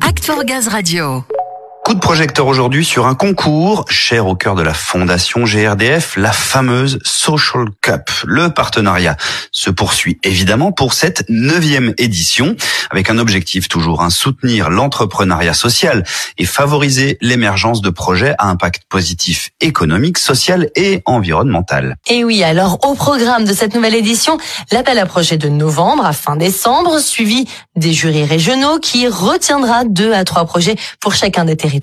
Act for Gaz Radio. Coup de projecteur aujourd'hui sur un concours cher au cœur de la fondation GRDF, la fameuse Social Cup. Le partenariat se poursuit évidemment pour cette neuvième édition avec un objectif toujours, un soutenir l'entrepreneuriat social et favoriser l'émergence de projets à impact positif économique, social et environnemental. Et oui, alors au programme de cette nouvelle édition, l'appel à projet de novembre à fin décembre, suivi des jurys régionaux qui retiendra deux à trois projets pour chacun des territoires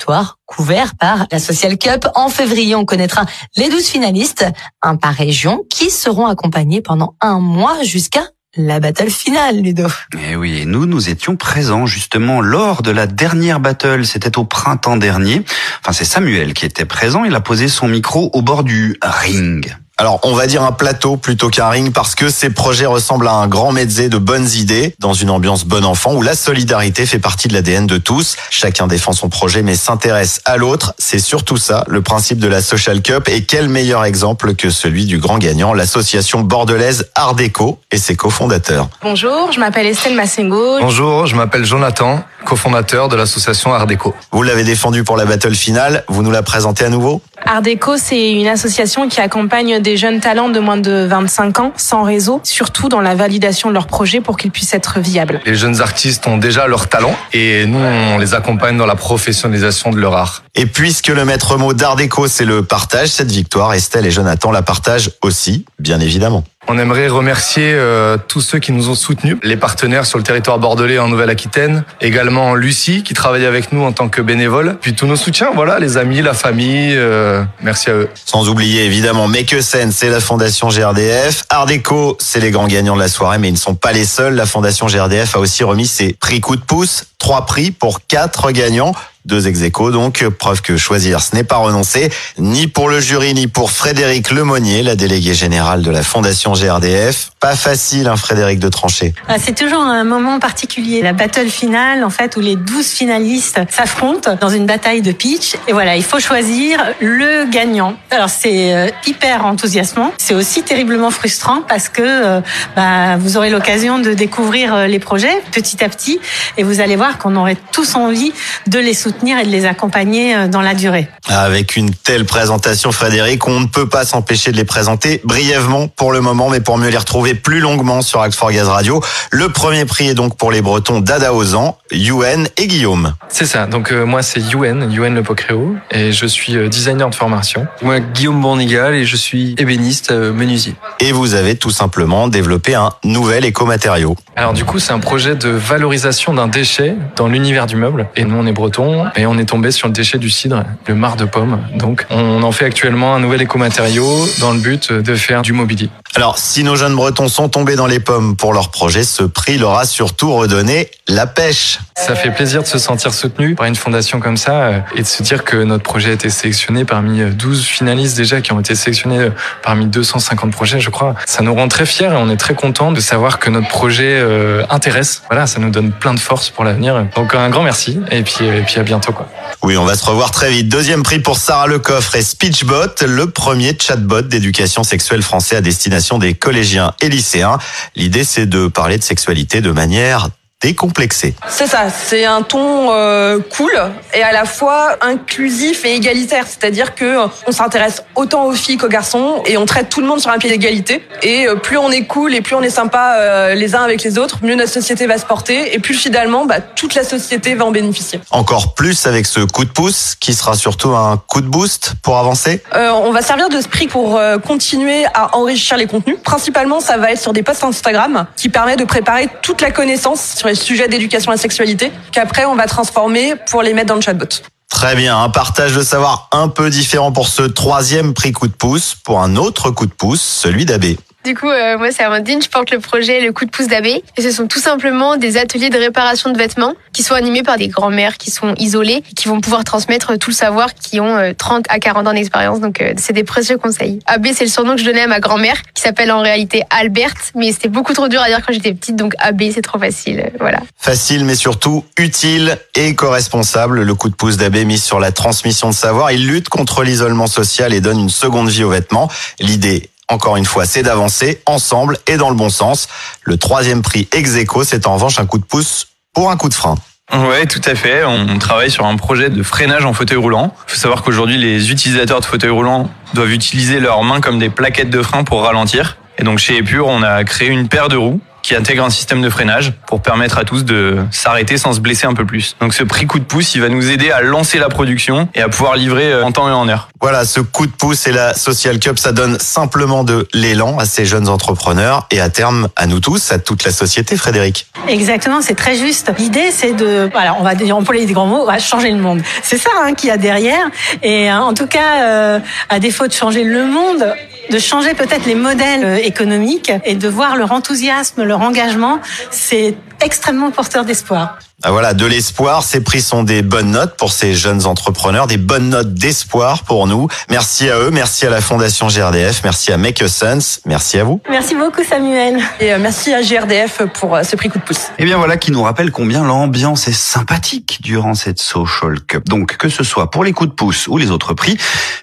couvert par la Social Cup. En février, on connaîtra les 12 finalistes, un par région, qui seront accompagnés pendant un mois jusqu'à la battle finale, Ludo. Eh oui, et nous, nous étions présents justement lors de la dernière battle. C'était au printemps dernier. Enfin, c'est Samuel qui était présent. Il a posé son micro au bord du ring. Alors, on va dire un plateau plutôt qu'un ring parce que ces projets ressemblent à un grand mezzé de bonnes idées dans une ambiance bon enfant où la solidarité fait partie de l'ADN de tous. Chacun défend son projet mais s'intéresse à l'autre. C'est surtout ça, le principe de la Social Cup. Et quel meilleur exemple que celui du grand gagnant, l'association bordelaise Art Déco et ses cofondateurs. Bonjour, je m'appelle Estelle Massengo. Bonjour, je m'appelle Jonathan, cofondateur de l'association Art Déco. Vous l'avez défendu pour la battle finale, vous nous la présentez à nouveau? Art Déco, c'est une association qui accompagne des jeunes talents de moins de 25 ans sans réseau, surtout dans la validation de leurs projets pour qu'ils puissent être viables. Les jeunes artistes ont déjà leur talent et nous, on les accompagne dans la professionnalisation de leur art. Et puisque le maître mot d'Art Déco, c'est le partage, cette victoire, Estelle et Jonathan la partagent aussi, bien évidemment. On aimerait remercier euh, tous ceux qui nous ont soutenus, les partenaires sur le territoire bordelais en Nouvelle-Aquitaine, également Lucie qui travaille avec nous en tant que bénévole, puis tous nos soutiens, voilà, les amis, la famille, euh, merci à eux. Sans oublier évidemment Make Scène, c'est la fondation GRDF, Art Déco, c'est les grands gagnants de la soirée, mais ils ne sont pas les seuls. La fondation GRDF a aussi remis ses prix coup de pouce, trois prix pour quatre gagnants. Deux ex donc, preuve que choisir ce n'est pas renoncer, ni pour le jury, ni pour Frédéric Lemonnier, la déléguée générale de la Fondation GRDF. Pas facile, hein, Frédéric, de trancher. Ah, c'est toujours un moment particulier, la battle finale, en fait, où les douze finalistes s'affrontent dans une bataille de pitch. Et voilà, il faut choisir le gagnant. Alors, c'est euh, hyper enthousiasmant. C'est aussi terriblement frustrant parce que euh, bah, vous aurez l'occasion de découvrir euh, les projets petit à petit et vous allez voir qu'on aurait tous envie de les soutenir et de les accompagner euh, dans la durée. Avec une telle présentation, Frédéric, on ne peut pas s'empêcher de les présenter brièvement pour le moment, mais pour mieux les retrouver plus longuement sur Axe for Gaz Radio. Le premier prix est donc pour les Bretons d'Adaozan, Yuen et Guillaume. C'est ça. Donc euh, moi c'est Yuen, Yuen Le Pocréo, et je suis euh, designer de formation. Moi Guillaume Bournigal et je suis ébéniste menuisier. Et vous avez tout simplement développé un nouvel écomatériau. Alors du coup c'est un projet de valorisation d'un déchet dans l'univers du meuble. Et nous on est bretons, et on est tombé sur le déchet du cidre, le marc de pomme. Donc on en fait actuellement un nouvel écomatériau dans le but de faire du mobilier. Alors si nos jeunes bretons sont tombés dans les pommes pour leur projet, ce prix leur a surtout redonné la pêche. Ça fait plaisir de se sentir soutenu par une fondation comme ça euh, et de se dire que notre projet a été sélectionné parmi 12 euh, finalistes déjà qui ont été sélectionnés euh, parmi 250 projets, je crois. Ça nous rend très fiers et on est très content de savoir que notre projet intéresse. Voilà, ça nous donne plein de force pour l'avenir. Donc un grand merci et puis, et puis à bientôt. Quoi. Oui, on va se revoir très vite. Deuxième prix pour Sarah Lecoffre et Speechbot, le premier chatbot d'éducation sexuelle français à destination des collégiens et lycéens. L'idée, c'est de parler de sexualité de manière décomplexé. C'est ça, c'est un ton euh, cool et à la fois inclusif et égalitaire, c'est-à-dire que euh, on s'intéresse autant aux filles qu'aux garçons et on traite tout le monde sur un pied d'égalité. Et euh, plus on est cool et plus on est sympa les uns avec les autres, mieux notre société va se porter et plus finalement bah, toute la société va en bénéficier. Encore plus avec ce coup de pouce qui sera surtout un coup de boost pour avancer. on va servir de ce prix pour continuer à enrichir les contenus. Principalement, ça va être sur des posts Instagram qui permet de préparer toute la connaissance sur sujets d'éducation à la sexualité qu'après on va transformer pour les mettre dans le chatbot. Très bien, un partage de savoir un peu différent pour ce troisième prix coup de pouce, pour un autre coup de pouce, celui d'Abbé. Du coup, euh, moi, c'est Amandine, je porte le projet Le coup de pouce d'Abbé. Et ce sont tout simplement des ateliers de réparation de vêtements qui sont animés par des grands-mères qui sont isolées, qui vont pouvoir transmettre tout le savoir, qui ont 30 euh, à 40 ans d'expérience. Donc, euh, c'est des précieux conseils. Abbé, c'est le surnom que je donnais à ma grand-mère, qui s'appelle en réalité Alberte, mais c'était beaucoup trop dur à dire quand j'étais petite, donc Abbé, c'est trop facile. Voilà. Facile, mais surtout utile et co-responsable. Le coup de pouce d'Abbé mise sur la transmission de savoir. Il lutte contre l'isolement social et donne une seconde vie aux vêtements. L'idée encore une fois, c'est d'avancer ensemble et dans le bon sens. Le troisième prix ex c'est en revanche un coup de pouce pour un coup de frein. Ouais, tout à fait. On travaille sur un projet de freinage en fauteuil roulant. Il faut savoir qu'aujourd'hui, les utilisateurs de fauteuil roulant doivent utiliser leurs mains comme des plaquettes de frein pour ralentir. Et donc chez Epure, on a créé une paire de roues qui intègre un système de freinage pour permettre à tous de s'arrêter sans se blesser un peu plus. Donc ce prix coup de pouce, il va nous aider à lancer la production et à pouvoir livrer euh, en temps et en heure. Voilà, ce coup de pouce et la Social Cup, ça donne simplement de l'élan à ces jeunes entrepreneurs et à terme à nous tous, à toute la société, Frédéric. Exactement, c'est très juste. L'idée, c'est de, voilà, on va employer des grands mots, on va changer le monde. C'est ça hein, qu'il y a derrière. Et hein, en tout cas, euh, à défaut de changer le monde, de changer peut-être les modèles euh, économiques et de voir leur enthousiasme, leur engagement, c'est extrêmement porteur d'espoir. Ah voilà, de l'espoir. Ces prix sont des bonnes notes pour ces jeunes entrepreneurs, des bonnes notes d'espoir pour nous. Merci à eux, merci à la Fondation GRDF, merci à Make a Sense, merci à vous. Merci beaucoup Samuel. Et euh, merci à GRDF pour euh, ce prix coup de pouce. Et bien voilà qui nous rappelle combien l'ambiance est sympathique durant cette Social Cup. Donc que ce soit pour les coups de pouce ou les autres prix,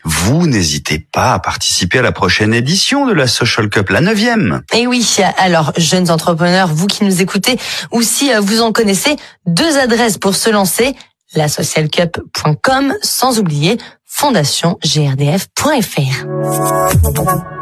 vous n'hésitez pas à participer à la prochaine édition de la Social Cup, la neuvième. Et oui, alors jeunes entrepreneurs, vous qui nous écoutez, ou si euh, vous en connaissez, deux adresses pour se lancer, lasocialcup.com sans oublier fondationgrdf.fr.